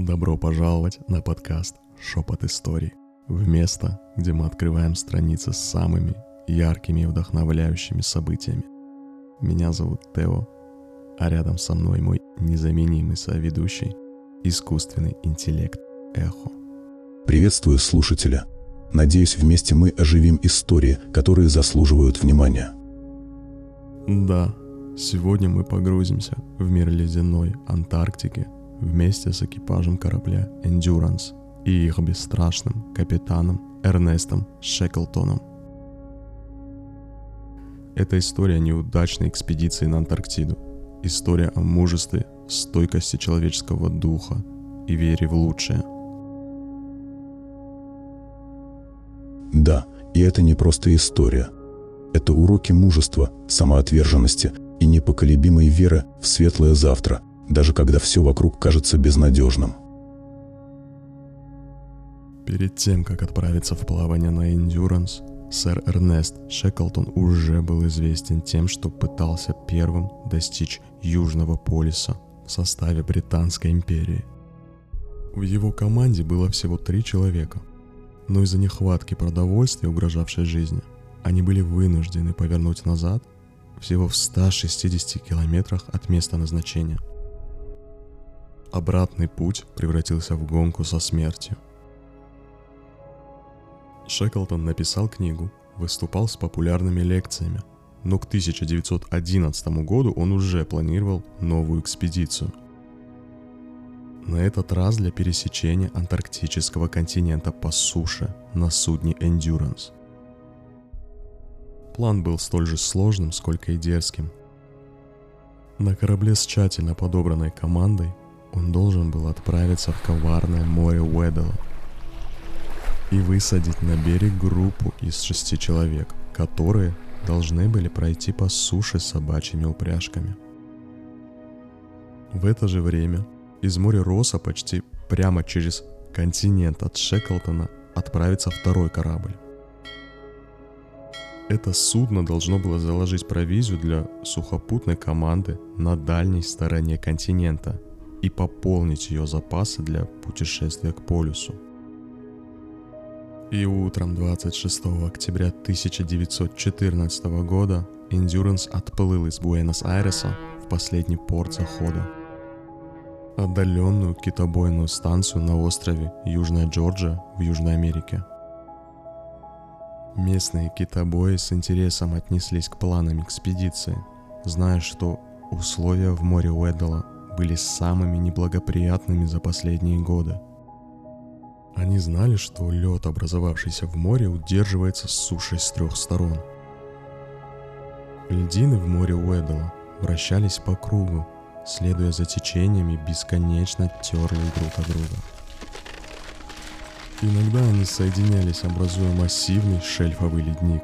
Добро пожаловать на подкаст «Шепот историй» в место, где мы открываем страницы с самыми яркими и вдохновляющими событиями. Меня зовут Тео, а рядом со мной мой незаменимый соведущий – искусственный интеллект Эхо. Приветствую слушателя. Надеюсь, вместе мы оживим истории, которые заслуживают внимания. Да, сегодня мы погрузимся в мир ледяной Антарктики вместе с экипажем корабля Endurance и их бесстрашным капитаном Эрнестом Шеклтоном. Это история неудачной экспедиции на Антарктиду. История о мужестве, стойкости человеческого духа и вере в лучшее – Да, и это не просто история. Это уроки мужества, самоотверженности и непоколебимой веры в светлое завтра, даже когда все вокруг кажется безнадежным. Перед тем, как отправиться в плавание на Endurance, сэр Эрнест Шеклтон уже был известен тем, что пытался первым достичь Южного полюса в составе Британской империи. В его команде было всего три человека, но из-за нехватки продовольствия, угрожавшей жизни, они были вынуждены повернуть назад всего в 160 километрах от места назначения. Обратный путь превратился в гонку со смертью. Шеклтон написал книгу, выступал с популярными лекциями, но к 1911 году он уже планировал новую экспедицию – на этот раз для пересечения антарктического континента по суше на судне Endurance. План был столь же сложным, сколько и дерзким. На корабле с тщательно подобранной командой он должен был отправиться в коварное море Уэддела и высадить на берег группу из шести человек, которые должны были пройти по суше с собачьими упряжками. В это же время из моря Роса почти прямо через континент от Шеклтона отправится второй корабль. Это судно должно было заложить провизию для сухопутной команды на дальней стороне континента и пополнить ее запасы для путешествия к полюсу. И утром 26 октября 1914 года Endurance отплыл из Буэнос-Айреса в последний порт захода – отдаленную китобойную станцию на острове Южная Джорджия в Южной Америке. Местные китобои с интересом отнеслись к планам экспедиции, зная, что условия в море Уэддала были самыми неблагоприятными за последние годы. Они знали, что лед, образовавшийся в море, удерживается сушей с трех сторон. Льдины в море Уэддала вращались по кругу, следуя за течениями, бесконечно терли друг от друга. Иногда они соединялись, образуя массивный шельфовый ледник,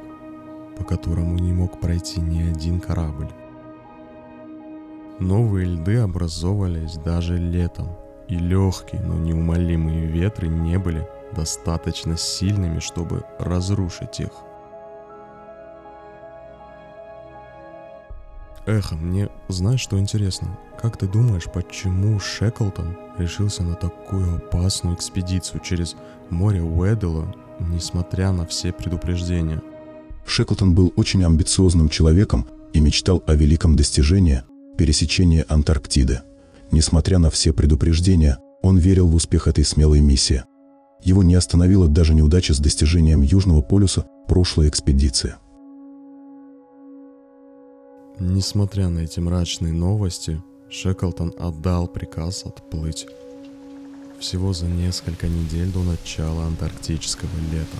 по которому не мог пройти ни один корабль. Новые льды образовывались даже летом, и легкие, но неумолимые ветры не были достаточно сильными, чтобы разрушить их. Эхо, мне знаешь, что интересно? Как ты думаешь, почему Шеклтон решился на такую опасную экспедицию через море Уэддела, несмотря на все предупреждения? Шеклтон был очень амбициозным человеком и мечтал о великом достижении – пересечении Антарктиды. Несмотря на все предупреждения, он верил в успех этой смелой миссии. Его не остановила даже неудача с достижением Южного полюса прошлой экспедиции – Несмотря на эти мрачные новости, Шеклтон отдал приказ отплыть. Всего за несколько недель до начала антарктического лета.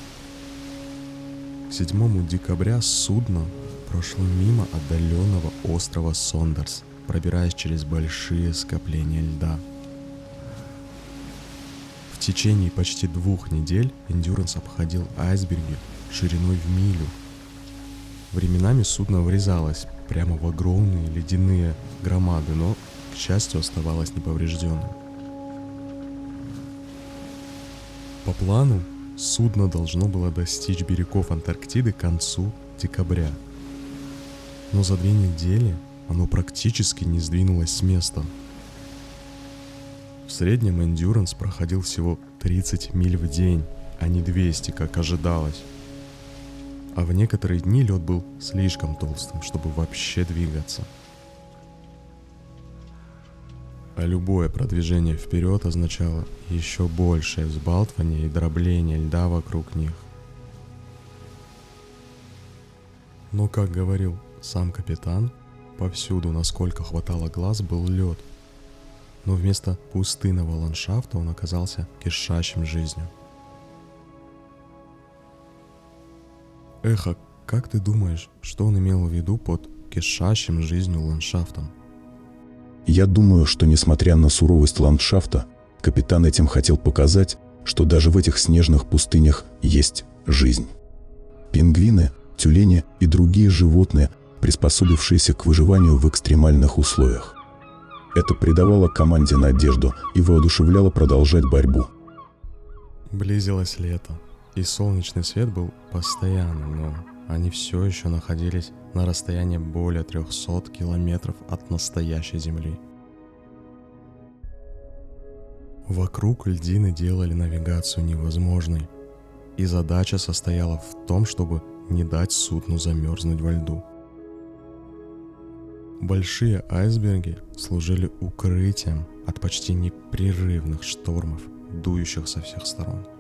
К 7 декабря судно прошло мимо отдаленного острова Сондерс, пробираясь через большие скопления льда. В течение почти двух недель Эндюранс обходил айсберги шириной в милю. Временами судно врезалось прямо в огромные ледяные громады, но, к счастью, оставалось неповрежденным. По плану, судно должно было достичь берегов Антарктиды к концу декабря. Но за две недели оно практически не сдвинулось с места. В среднем Endurance проходил всего 30 миль в день, а не 200, как ожидалось. А в некоторые дни лед был слишком толстым, чтобы вообще двигаться. А любое продвижение вперед означало еще большее взбалтывание и дробление льда вокруг них. Но, как говорил сам капитан, повсюду, насколько хватало глаз, был лед. Но вместо пустынного ландшафта он оказался кишащим жизнью. Эхо, как ты думаешь, что он имел в виду под кишащим жизнью ландшафтом? Я думаю, что несмотря на суровость ландшафта, капитан этим хотел показать, что даже в этих снежных пустынях есть жизнь. Пингвины, тюлени и другие животные, приспособившиеся к выживанию в экстремальных условиях. Это придавало команде надежду и воодушевляло продолжать борьбу. Близилось лето, и солнечный свет был постоянным, но они все еще находились на расстоянии более 300 километров от настоящей Земли. Вокруг льдины делали навигацию невозможной, и задача состояла в том, чтобы не дать судну замерзнуть во льду. Большие айсберги служили укрытием от почти непрерывных штормов, дующих со всех сторон –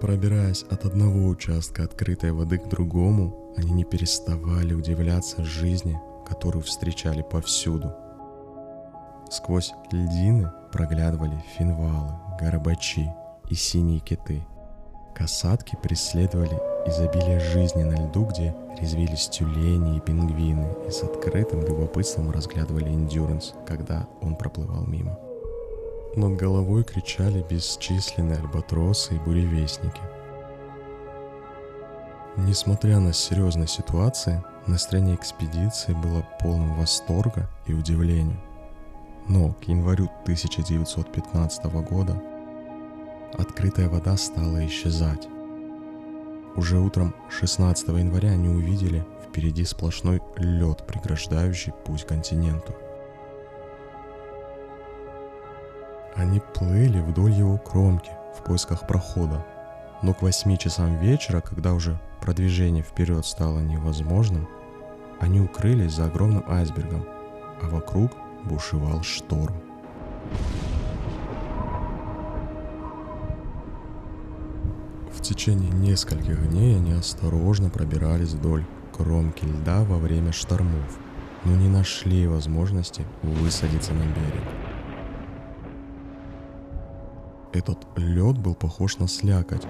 Пробираясь от одного участка открытой воды к другому, они не переставали удивляться жизни, которую встречали повсюду. Сквозь льдины проглядывали финвалы, горбачи и синие киты. Касатки преследовали изобилие жизни на льду, где резвились тюлени и пингвины, и с открытым любопытством разглядывали эндюранс, когда он проплывал мимо. Над головой кричали бесчисленные альбатросы и буревестники. Несмотря на серьезные ситуации, настроение экспедиции было полным восторга и удивления. Но к январю 1915 года открытая вода стала исчезать. Уже утром 16 января они увидели впереди сплошной лед, преграждающий путь континенту – Они плыли вдоль его кромки в поисках прохода, но к восьми часам вечера, когда уже продвижение вперед стало невозможным, они укрылись за огромным айсбергом, а вокруг бушевал шторм. В течение нескольких дней они осторожно пробирались вдоль кромки льда во время штормов, но не нашли возможности высадиться на берег. Этот лед был похож на слякоть.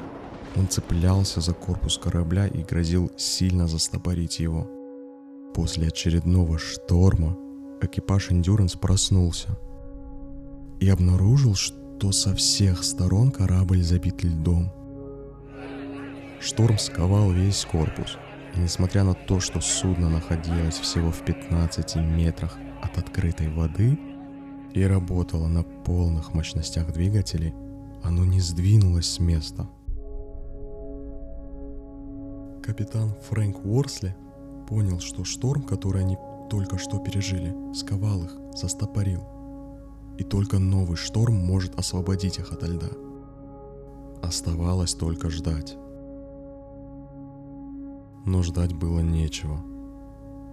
Он цеплялся за корпус корабля и грозил сильно застопорить его. После очередного шторма экипаж Endurance проснулся и обнаружил, что со всех сторон корабль забит льдом. Шторм сковал весь корпус, и несмотря на то, что судно находилось всего в 15 метрах от открытой воды и работало на полных мощностях двигателей, оно не сдвинулось с места. Капитан Фрэнк Уорсли понял, что шторм, который они только что пережили, сковал их, застопорил. И только новый шторм может освободить их ото льда. Оставалось только ждать. Но ждать было нечего.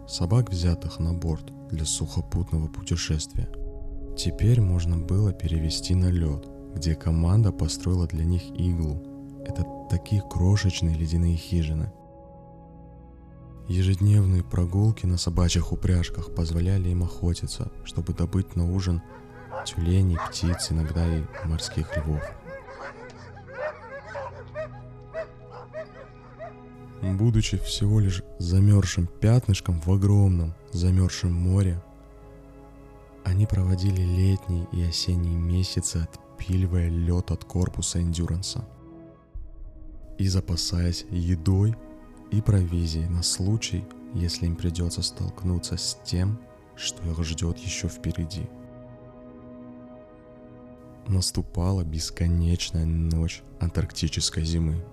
Собак, взятых на борт для сухопутного путешествия, теперь можно было перевести на лед – где команда построила для них иглу. Это такие крошечные ледяные хижины. Ежедневные прогулки на собачьих упряжках позволяли им охотиться, чтобы добыть на ужин тюленей, птиц, иногда и морских львов. Будучи всего лишь замерзшим пятнышком в огромном замерзшем море, они проводили летние и осенние месяцы, отпиливая лед от корпуса эндюранса и запасаясь едой и провизией на случай, если им придется столкнуться с тем, что их ждет еще впереди. Наступала бесконечная ночь антарктической зимы.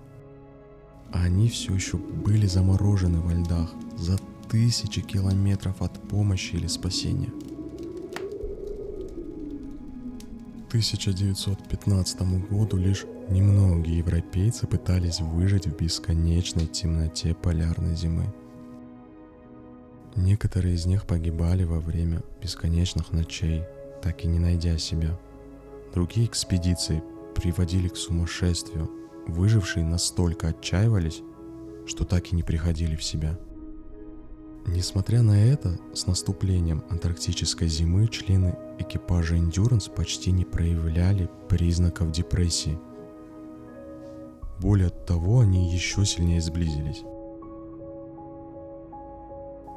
А они все еще были заморожены во льдах за тысячи километров от помощи или спасения – 1915 году лишь немногие европейцы пытались выжить в бесконечной темноте полярной зимы. Некоторые из них погибали во время бесконечных ночей, так и не найдя себя. Другие экспедиции приводили к сумасшествию. Выжившие настолько отчаивались, что так и не приходили в себя. Несмотря на это, с наступлением антарктической зимы члены экипажа Endurance почти не проявляли признаков депрессии. Более того, они еще сильнее сблизились.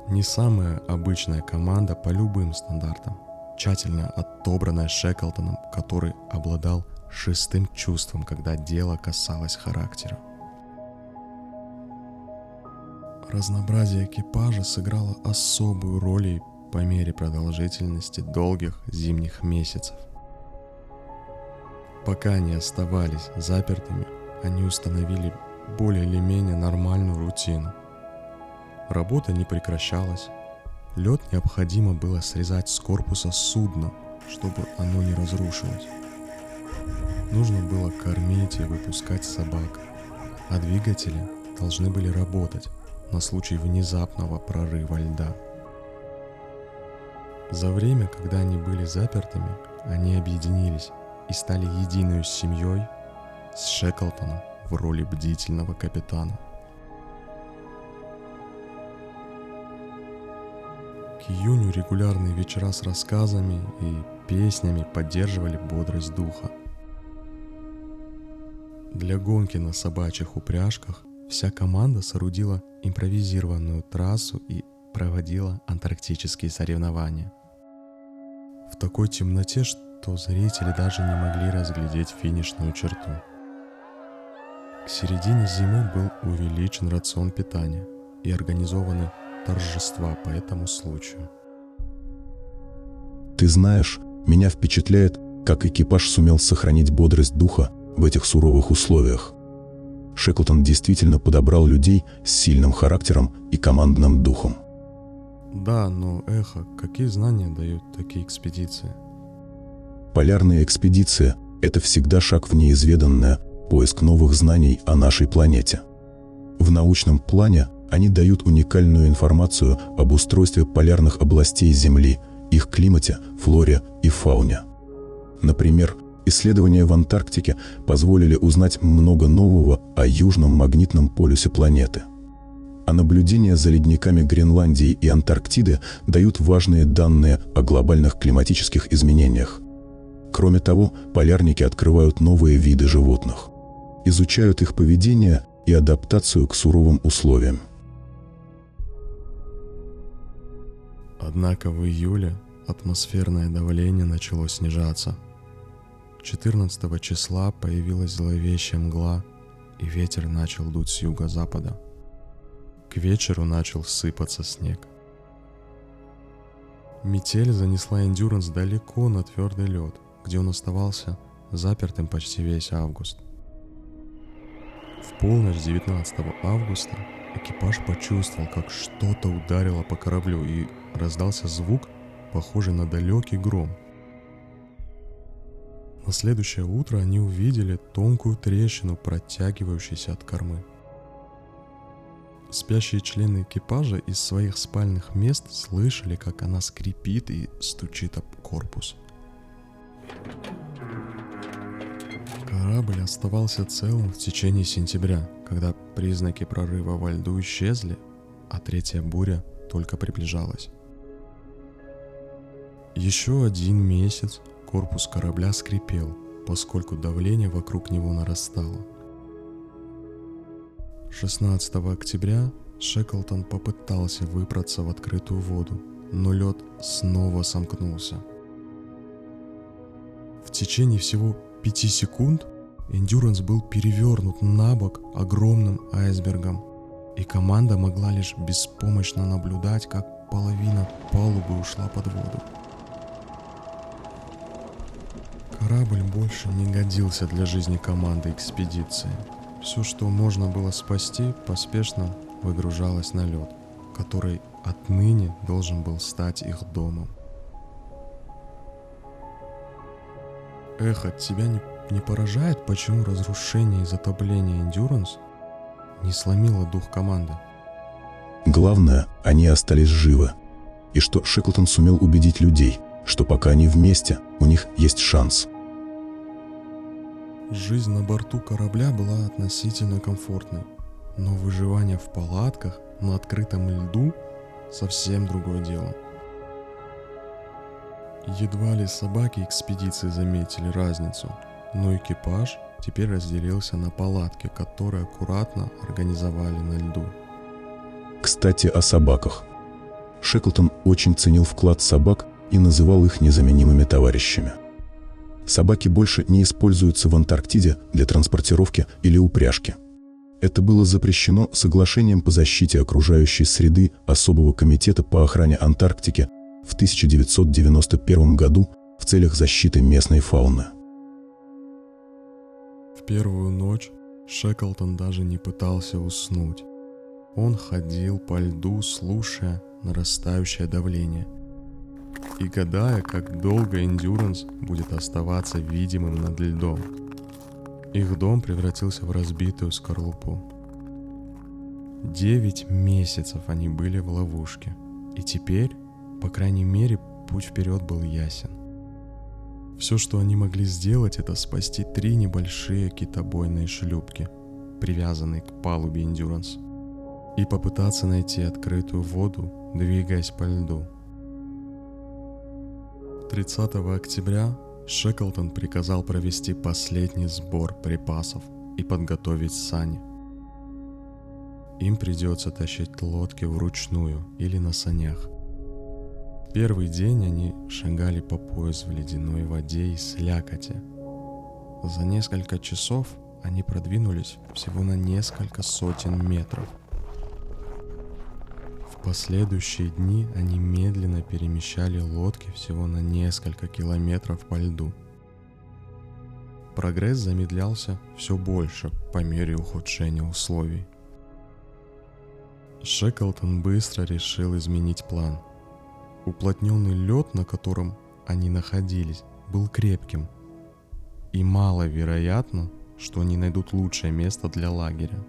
Не самая обычная команда по любым стандартам, тщательно отобранная Шеклтоном, который обладал шестым чувством, когда дело касалось характера. Разнообразие экипажа сыграло особую роль и по мере продолжительности долгих зимних месяцев. Пока они оставались запертыми, они установили более или менее нормальную рутину. Работа не прекращалась. Лед необходимо было срезать с корпуса судна, чтобы оно не разрушилось. Нужно было кормить и выпускать собак, а двигатели должны были работать на случай внезапного прорыва льда. За время, когда они были запертыми, они объединились и стали единой семьей с Шеклтоном в роли бдительного капитана. К июню регулярные вечера с рассказами и песнями поддерживали бодрость духа. Для гонки на собачьих упряжках вся команда соорудила импровизированную трассу и проводила антарктические соревнования. В такой темноте, что зрители даже не могли разглядеть финишную черту. К середине зимы был увеличен рацион питания и организованы торжества по этому случаю. Ты знаешь, меня впечатляет, как экипаж сумел сохранить бодрость духа в этих суровых условиях. Шеклтон действительно подобрал людей с сильным характером и командным духом. Да, но эхо, какие знания дают такие экспедиции? Полярная экспедиция – это всегда шаг в неизведанное, поиск новых знаний о нашей планете. В научном плане они дают уникальную информацию об устройстве полярных областей Земли, их климате, флоре и фауне. Например, Исследования в Антарктике позволили узнать много нового о южном магнитном полюсе планеты. А наблюдения за ледниками Гренландии и Антарктиды дают важные данные о глобальных климатических изменениях. Кроме того, полярники открывают новые виды животных, изучают их поведение и адаптацию к суровым условиям. Однако в июле атмосферное давление начало снижаться – 14 числа появилась зловещая мгла, и ветер начал дуть с юго-запада. К вечеру начал сыпаться снег. Метель занесла Эндюранс далеко на твердый лед, где он оставался запертым почти весь август. В полночь 19 августа экипаж почувствовал, как что-то ударило по кораблю и раздался звук, похожий на далекий гром – на следующее утро они увидели тонкую трещину, протягивающуюся от кормы. Спящие члены экипажа из своих спальных мест слышали, как она скрипит и стучит об корпус. Корабль оставался целым в течение сентября, когда признаки прорыва во льду исчезли, а третья буря только приближалась. Еще один месяц Корпус корабля скрипел, поскольку давление вокруг него нарастало. 16 октября Шеклтон попытался выбраться в открытую воду, но лед снова сомкнулся. В течение всего пяти секунд Эндюранс был перевернут на бок огромным айсбергом, и команда могла лишь беспомощно наблюдать, как половина палубы ушла под воду. Корабль больше не годился для жизни команды экспедиции. Все, что можно было спасти, поспешно выгружалось на лед, который отныне должен был стать их домом. Эх, от тебя не, не поражает, почему разрушение и затопление Endurance не сломило дух команды? Главное, они остались живы. И что Шеклтон сумел убедить людей, что пока они вместе, у них есть шанс. Жизнь на борту корабля была относительно комфортной, но выживание в палатках на открытом льду совсем другое дело. Едва ли собаки экспедиции заметили разницу, но экипаж теперь разделился на палатки, которые аккуратно организовали на льду. Кстати, о собаках. Шеклтон очень ценил вклад собак и называл их незаменимыми товарищами. Собаки больше не используются в Антарктиде для транспортировки или упряжки. Это было запрещено соглашением по защите окружающей среды Особого комитета по охране Антарктики в 1991 году в целях защиты местной фауны. В первую ночь Шеклтон даже не пытался уснуть. Он ходил по льду, слушая нарастающее давление и гадая, как долго Эндюранс будет оставаться видимым над льдом. Их дом превратился в разбитую скорлупу. Девять месяцев они были в ловушке, и теперь по крайней мере, путь вперед был ясен. Все, что они могли сделать, это спасти три небольшие китобойные шлюпки, привязанные к палубе Endurance, и попытаться найти открытую воду, двигаясь по льду. 30 октября Шеклтон приказал провести последний сбор припасов и подготовить сани. Им придется тащить лодки вручную или на санях. Первый день они шагали по пояс в ледяной воде и слякоти. За несколько часов они продвинулись всего на несколько сотен метров. Последующие дни они медленно перемещали лодки всего на несколько километров по льду. Прогресс замедлялся все больше по мере ухудшения условий. Шеклтон быстро решил изменить план – Уплотненный лед, на котором они находились, был крепким. И маловероятно, что они найдут лучшее место для лагеря.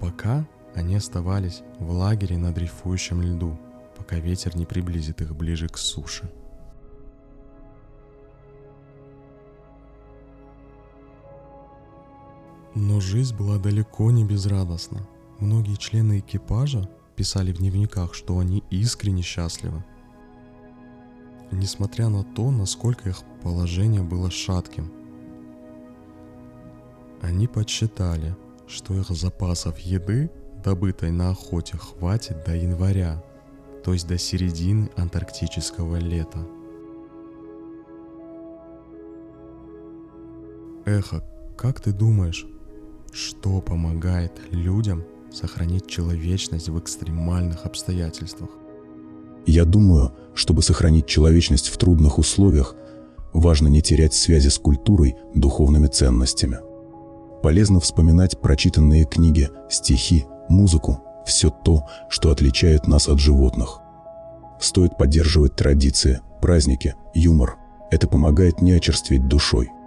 Пока они оставались в лагере на дрейфующем льду, пока ветер не приблизит их ближе к суше. Но жизнь была далеко не безрадостна. Многие члены экипажа писали в дневниках, что они искренне счастливы. Несмотря на то, насколько их положение было шатким. Они подсчитали, что их запасов еды, добытой на охоте, хватит до января, то есть до середины антарктического лета. Эхо, как ты думаешь, что помогает людям сохранить человечность в экстремальных обстоятельствах. Я думаю, чтобы сохранить человечность в трудных условиях, важно не терять связи с культурой, духовными ценностями. Полезно вспоминать прочитанные книги, стихи, музыку, все то, что отличает нас от животных. Стоит поддерживать традиции, праздники, юмор. Это помогает не очерстветь душой –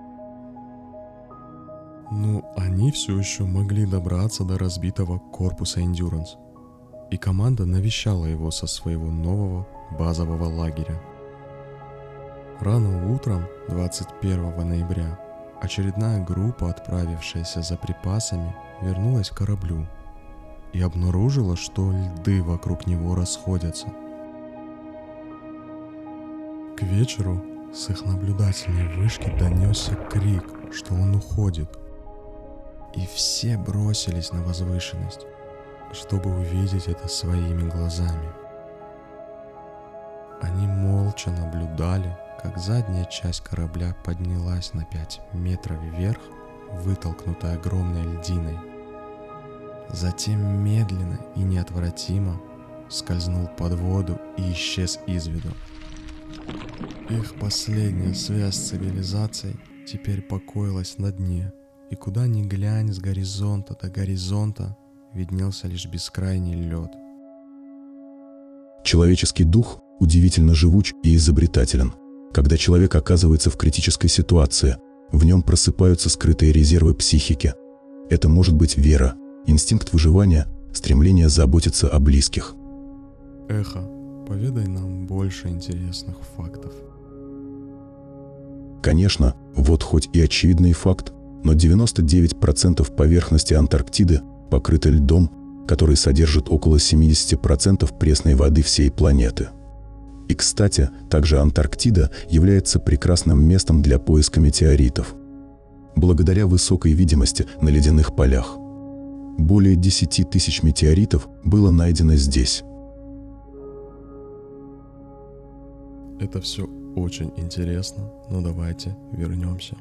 ну, они все еще могли добраться до разбитого корпуса Endurance. И команда навещала его со своего нового базового лагеря. Рано утром 21 ноября очередная группа, отправившаяся за припасами, вернулась к кораблю и обнаружила, что льды вокруг него расходятся. К вечеру с их наблюдательной вышки донесся крик, что он уходит – и все бросились на возвышенность, чтобы увидеть это своими глазами. Они молча наблюдали, как задняя часть корабля поднялась на 5 метров вверх, вытолкнутая огромной льдиной. Затем медленно и неотвратимо скользнул под воду и исчез из виду. Их последняя связь с цивилизацией теперь покоилась на дне – и куда ни глянь с горизонта до горизонта виднелся лишь бескрайний лед. Человеческий дух удивительно живуч и изобретателен. Когда человек оказывается в критической ситуации, в нем просыпаются скрытые резервы психики. Это может быть вера, инстинкт выживания, стремление заботиться о близких. Эхо, поведай нам больше интересных фактов. Конечно, вот хоть и очевидный факт, но 99% поверхности Антарктиды покрыты льдом, который содержит около 70% пресной воды всей планеты. И, кстати, также Антарктида является прекрасным местом для поиска метеоритов. Благодаря высокой видимости на ледяных полях. Более 10 тысяч метеоритов было найдено здесь. Это все очень интересно, но давайте вернемся.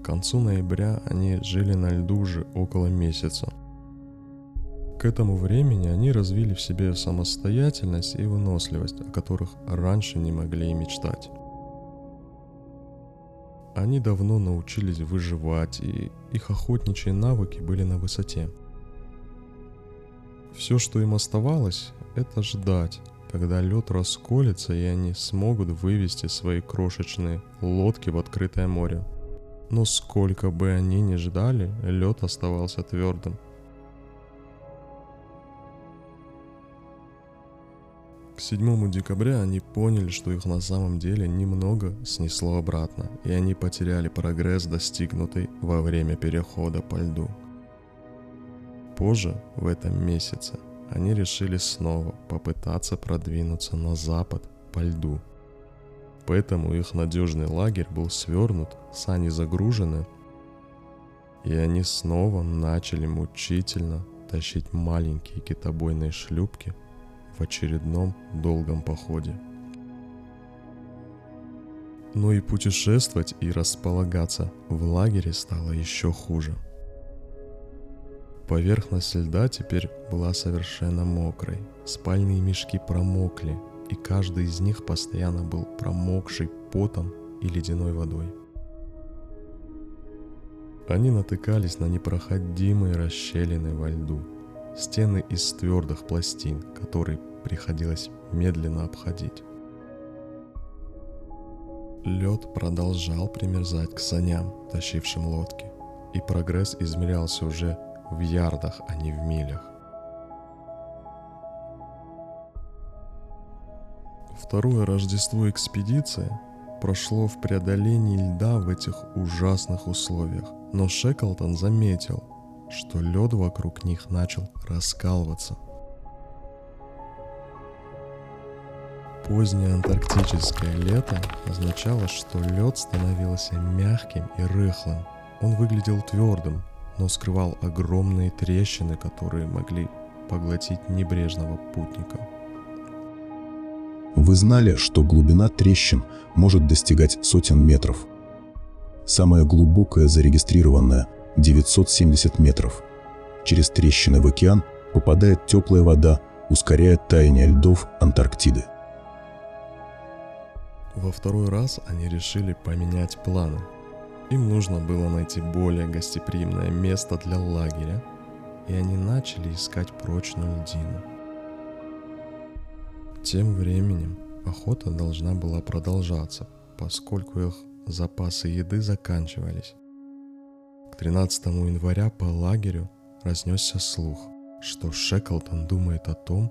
К концу ноября они жили на льду уже около месяца. К этому времени они развили в себе самостоятельность и выносливость, о которых раньше не могли и мечтать. Они давно научились выживать, и их охотничьи навыки были на высоте. Все, что им оставалось, это ждать, когда лед расколется и они смогут вывести свои крошечные лодки в открытое море. Но сколько бы они ни ждали, лед оставался твердым. К 7 декабря они поняли, что их на самом деле немного снесло обратно, и они потеряли прогресс, достигнутый во время перехода по льду. Позже, в этом месяце, они решили снова попытаться продвинуться на запад по льду. Поэтому их надежный лагерь был свернут, сани загружены, и они снова начали мучительно тащить маленькие китобойные шлюпки – в очередном долгом походе. Но и путешествовать и располагаться в лагере стало еще хуже. Поверхность льда теперь была совершенно мокрой, спальные мешки промокли, и каждый из них постоянно был промокший потом и ледяной водой. Они натыкались на непроходимые расщелины во льду – стены из твердых пластин, которые приходилось медленно обходить. Лед продолжал примерзать к саням, тащившим лодки, и прогресс измерялся уже в ярдах, а не в милях. Второе Рождество экспедиции прошло в преодолении льда в этих ужасных условиях, но Шеклтон заметил – что лед вокруг них начал раскалываться. Позднее антарктическое лето означало, что лед становился мягким и рыхлым. Он выглядел твердым, но скрывал огромные трещины, которые могли поглотить небрежного путника. Вы знали, что глубина трещин может достигать сотен метров. Самая глубокая зарегистрированная 970 метров. Через трещины в океан попадает теплая вода, ускоряя таяние льдов Антарктиды. Во второй раз они решили поменять планы. Им нужно было найти более гостеприимное место для лагеря, и они начали искать прочную льдину. Тем временем охота должна была продолжаться, поскольку их запасы еды заканчивались. 13 января по лагерю разнесся слух, что Шеклтон думает о том,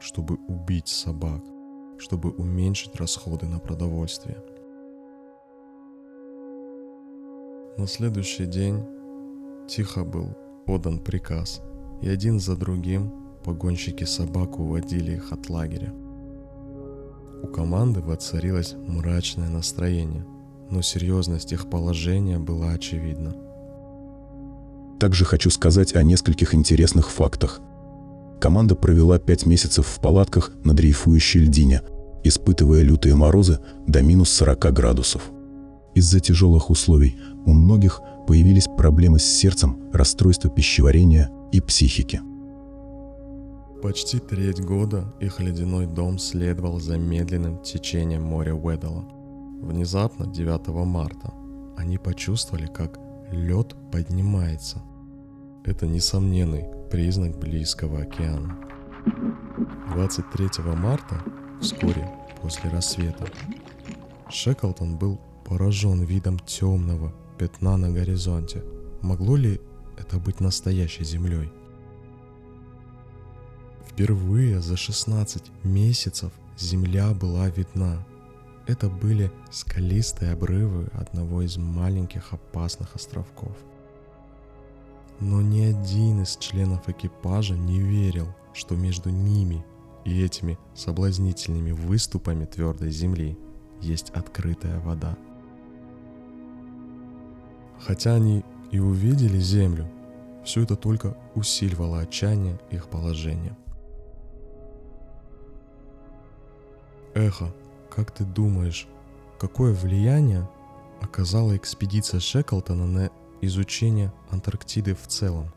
чтобы убить собак, чтобы уменьшить расходы на продовольствие. На следующий день тихо был подан приказ, и один за другим погонщики собак уводили их от лагеря. У команды воцарилось мрачное настроение, но серьезность их положения была очевидна – также хочу сказать о нескольких интересных фактах. Команда провела пять месяцев в палатках на дрейфующей льдине, испытывая лютые морозы до минус 40 градусов. Из-за тяжелых условий у многих появились проблемы с сердцем, расстройство пищеварения и психики. Почти треть года их ледяной дом следовал за медленным течением моря Уэддала. Внезапно, 9 марта, они почувствовали, как лед поднимается. Это несомненный признак близкого океана. 23 марта, вскоре после рассвета, Шеклтон был поражен видом темного пятна на горизонте. Могло ли это быть настоящей землей? Впервые за 16 месяцев земля была видна. Это были скалистые обрывы одного из маленьких опасных островков. Но ни один из членов экипажа не верил, что между ними и этими соблазнительными выступами твердой земли есть открытая вода. Хотя они и увидели землю, все это только усиливало отчаяние их положения. Эхо, как ты думаешь, какое влияние оказала экспедиция Шеклтона на изучение Антарктиды в целом?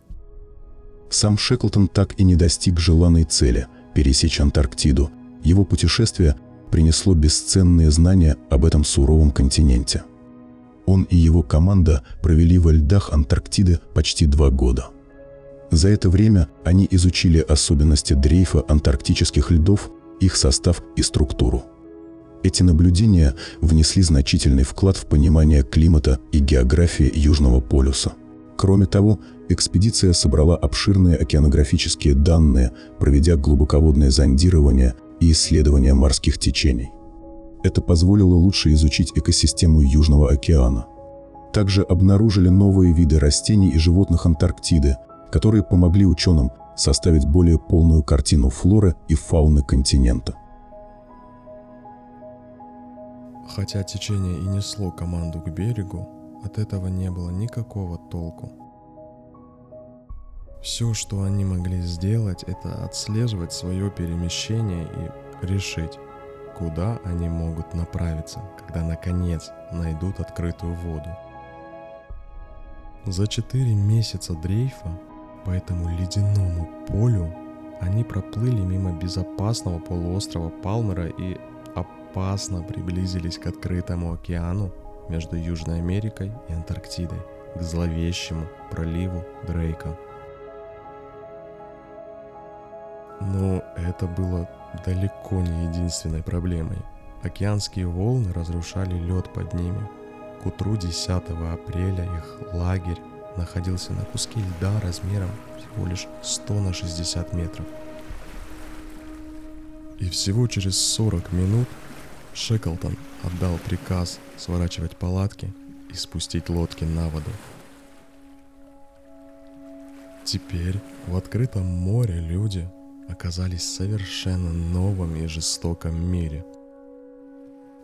Сам Шеклтон так и не достиг желанной цели – пересечь Антарктиду. Его путешествие принесло бесценные знания об этом суровом континенте. Он и его команда провели во льдах Антарктиды почти два года. За это время они изучили особенности дрейфа антарктических льдов, их состав и структуру. Эти наблюдения внесли значительный вклад в понимание климата и географии Южного полюса. Кроме того, экспедиция собрала обширные океанографические данные, проведя глубоководное зондирование и исследования морских течений. Это позволило лучше изучить экосистему Южного океана. Также обнаружили новые виды растений и животных Антарктиды, которые помогли ученым составить более полную картину флоры и фауны континента. Хотя течение и несло команду к берегу, от этого не было никакого толку. Все, что они могли сделать, это отслеживать свое перемещение и решить, куда они могут направиться, когда наконец найдут открытую воду. За четыре месяца дрейфа по этому ледяному полю они проплыли мимо безопасного полуострова Палмера и опасно приблизились к открытому океану между Южной Америкой и Антарктидой, к зловещему проливу Дрейка. Но это было далеко не единственной проблемой. Океанские волны разрушали лед под ними. К утру 10 апреля их лагерь находился на куске льда размером всего лишь 100 на 60 метров. И всего через 40 минут Шеклтон отдал приказ сворачивать палатки и спустить лодки на воду. Теперь в открытом море люди оказались в совершенно новом и жестоком мире.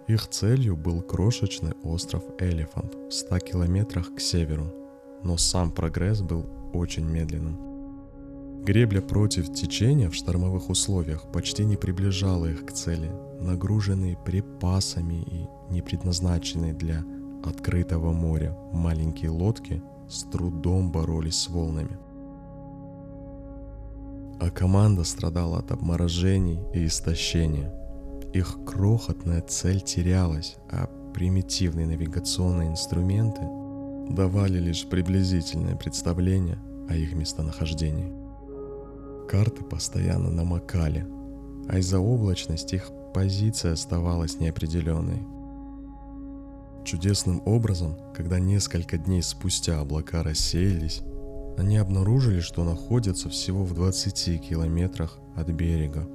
Их целью был крошечный остров Элефант в 100 километрах к северу, но сам прогресс был очень медленным. Гребля против течения в штормовых условиях почти не приближала их к цели, нагруженные припасами и не предназначенные для открытого моря маленькие лодки с трудом боролись с волнами – а команда страдала от обморожений и истощения. Их крохотная цель терялась, а примитивные навигационные инструменты давали лишь приблизительное представление о их местонахождении. Карты постоянно намокали, а из-за облачности их позиция оставалась неопределенной. Чудесным образом, когда несколько дней спустя облака рассеялись, они обнаружили, что находятся всего в 20 километрах от берега.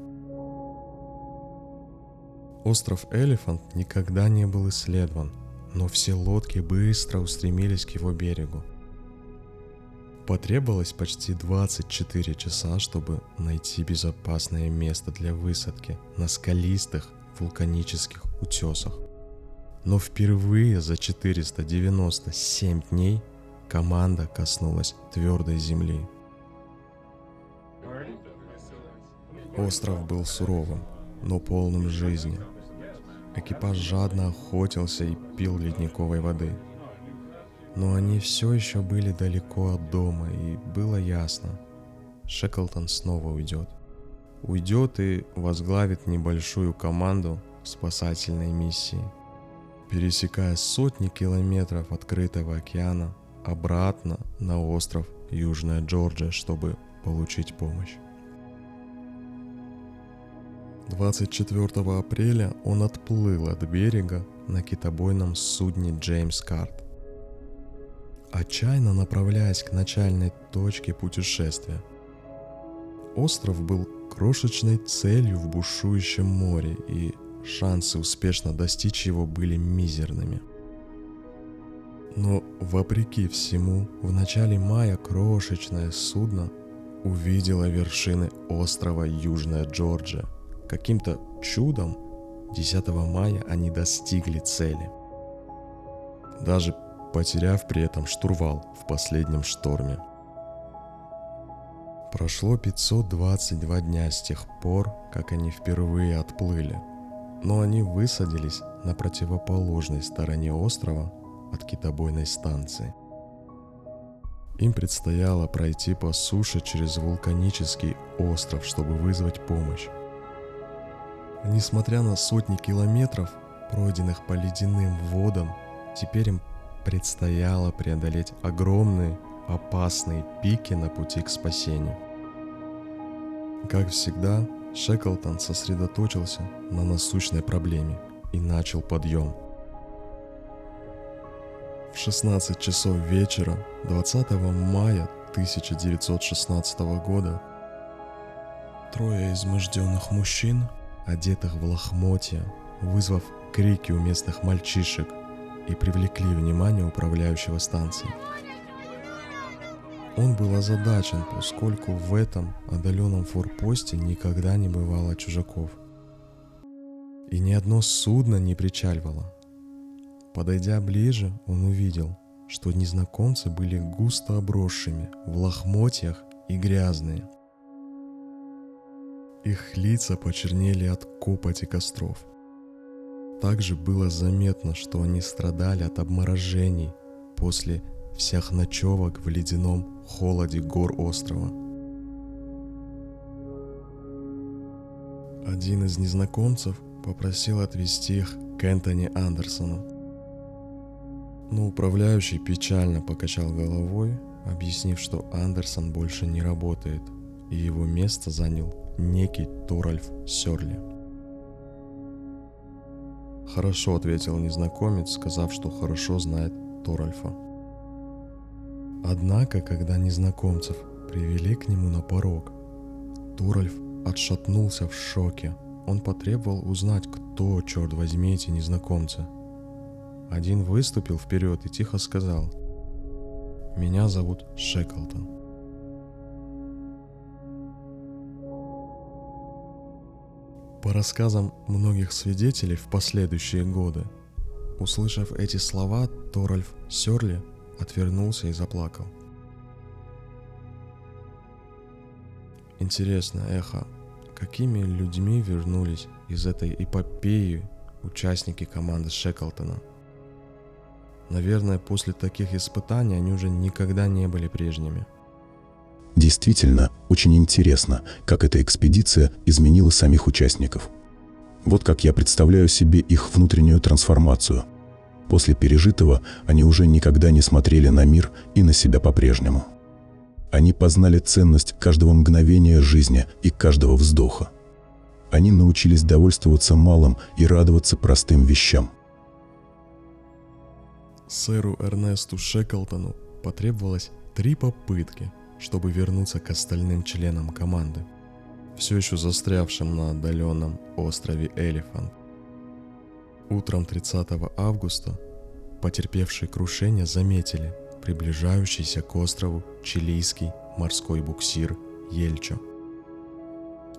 Остров Элефант никогда не был исследован, но все лодки быстро устремились к его берегу. Потребовалось почти 24 часа, чтобы найти безопасное место для высадки на скалистых вулканических утесах. Но впервые за 497 дней команда коснулась твердой земли. Остров был суровым, но полным жизни. Экипаж жадно охотился и пил ледниковой воды. Но они все еще были далеко от дома, и было ясно, Шеклтон снова уйдет. Уйдет и возглавит небольшую команду спасательной миссии. Пересекая сотни километров открытого океана, обратно на остров Южная Джорджия, чтобы получить помощь. 24 апреля он отплыл от берега на китобойном судне Джеймс Карт. Отчаянно направляясь к начальной точке путешествия. Остров был крошечной целью в бушующем море, и шансы успешно достичь его были мизерными. Но вопреки всему, в начале мая крошечное судно увидела вершины острова Южная Джорджия. Каким-то чудом 10 мая они достигли цели. Даже потеряв при этом штурвал в последнем шторме. Прошло 522 дня с тех пор, как они впервые отплыли, но они высадились на противоположной стороне острова от китобойной станции – им предстояло пройти по суше через вулканический остров, чтобы вызвать помощь. Несмотря на сотни километров, пройденных по ледяным водам, теперь им предстояло преодолеть огромные, опасные пики на пути к спасению. Как всегда, Шеклтон сосредоточился на насущной проблеме и начал подъем – в 16 часов вечера 20 мая 1916 года трое изможденных мужчин, одетых в лохмотья, вызвав крики у местных мальчишек и привлекли внимание управляющего станцией. Он был озадачен, поскольку в этом отдаленном форпосте никогда не бывало чужаков. И ни одно судно не причаливало – Подойдя ближе, он увидел, что незнакомцы были густо обросшими, в лохмотьях и грязные. Их лица почернели от копоти костров. Также было заметно, что они страдали от обморожений после всех ночевок в ледяном холоде гор острова. Один из незнакомцев попросил отвезти их к Энтони Андерсону. Но управляющий печально покачал головой, объяснив, что Андерсон больше не работает, и его место занял некий Торальф Сёрли. «Хорошо», — ответил незнакомец, сказав, что хорошо знает Торальфа. Однако, когда незнакомцев привели к нему на порог, Торальф отшатнулся в шоке. Он потребовал узнать, кто, черт возьми, эти незнакомцы — один выступил вперед и тихо сказал «Меня зовут Шеклтон». По рассказам многих свидетелей в последующие годы, услышав эти слова, Торальф Сёрли отвернулся и заплакал. Интересно, эхо, какими людьми вернулись из этой эпопеи участники команды Шеклтона – Наверное, после таких испытаний они уже никогда не были прежними. Действительно, очень интересно, как эта экспедиция изменила самих участников. Вот как я представляю себе их внутреннюю трансформацию. После пережитого они уже никогда не смотрели на мир и на себя по-прежнему. Они познали ценность каждого мгновения жизни и каждого вздоха. Они научились довольствоваться малым и радоваться простым вещам – Сэру Эрнесту Шеклтону потребовалось три попытки, чтобы вернуться к остальным членам команды, все еще застрявшим на отдаленном острове Элефант. Утром 30 августа потерпевшие крушение заметили приближающийся к острову чилийский морской буксир Ельчо.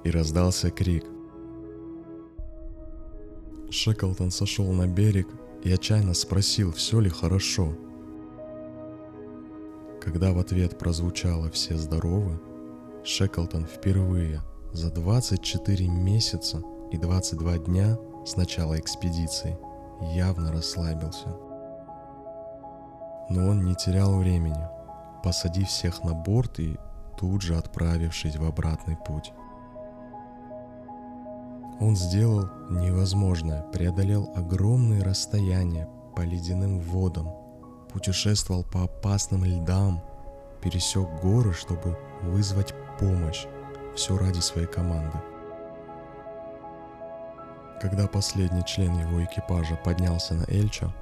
И раздался крик. Шеклтон сошел на берег и отчаянно спросил, все ли хорошо. Когда в ответ прозвучало «все здоровы», Шеклтон впервые за 24 месяца и 22 дня с начала экспедиции явно расслабился. Но он не терял времени, посадив всех на борт и тут же отправившись в обратный путь. Он сделал невозможное, преодолел огромные расстояния по ледяным водам, путешествовал по опасным льдам, пересек горы, чтобы вызвать помощь, все ради своей команды. Когда последний член его экипажа поднялся на Эльчо,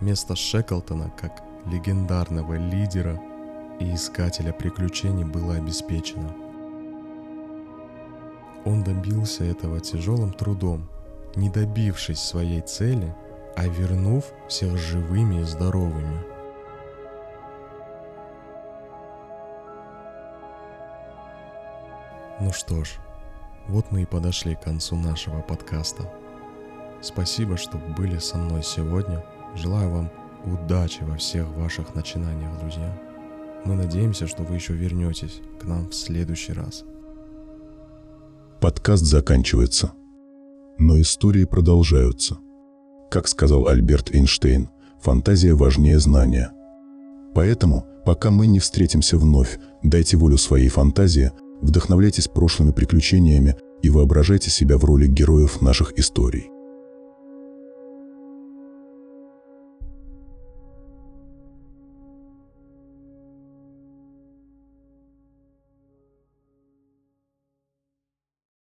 место Шеклтона как легендарного лидера и искателя приключений было обеспечено. Он добился этого тяжелым трудом, не добившись своей цели, а вернув всех живыми и здоровыми. Ну что ж, вот мы и подошли к концу нашего подкаста. Спасибо, что были со мной сегодня. Желаю вам удачи во всех ваших начинаниях, друзья. Мы надеемся, что вы еще вернетесь к нам в следующий раз. Подкаст заканчивается, но истории продолжаются. Как сказал Альберт Эйнштейн, фантазия важнее знания. Поэтому, пока мы не встретимся вновь, дайте волю своей фантазии, вдохновляйтесь прошлыми приключениями и воображайте себя в роли героев наших историй.